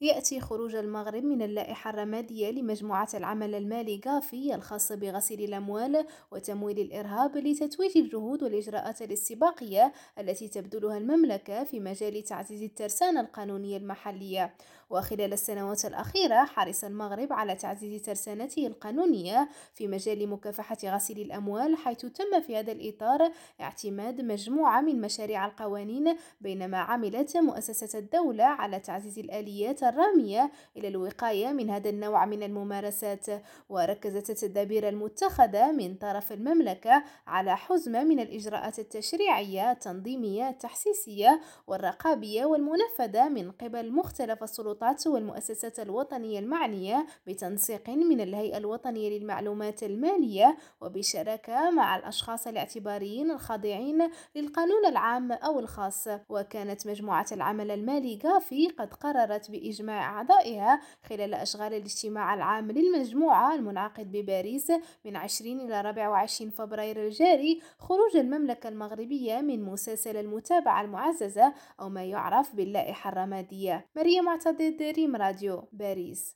يأتي خروج المغرب من اللائحة الرمادية لمجموعة العمل المالي غافي الخاص بغسيل الأموال وتمويل الإرهاب لتتويج الجهود والإجراءات الاستباقية التي تبذلها المملكة في مجال تعزيز الترسانة القانونية المحلية. وخلال السنوات الأخيرة حرص المغرب على تعزيز ترسانته القانونية في مجال مكافحة غسيل الأموال حيث تم في هذا الإطار اعتماد مجموعة من مشاريع القوانين بينما عملت مؤسسة الدولة على تعزيز الآليات الرامية إلى الوقاية من هذا النوع من الممارسات وركزت التدابير المتخذة من طرف المملكة على حزمة من الإجراءات التشريعية التنظيمية التحسيسية والرقابية والمنفذة من قبل مختلف السلطات والمؤسسات الوطنية المعنية بتنسيق من الهيئة الوطنية للمعلومات المالية وبشراكة مع الأشخاص الاعتباريين الخاضعين للقانون العام أو الخاص. وكانت مجموعة العمل المالي غافي قد قررت بإجراء إجماع أعضائها خلال أشغال الاجتماع العام للمجموعة المنعقد بباريس من 20 إلى 24 فبراير الجاري خروج المملكة المغربية من مسلسل المتابعة المعززة أو ما يعرف باللائحة الرمادية. مريم معتضد ريم راديو باريس.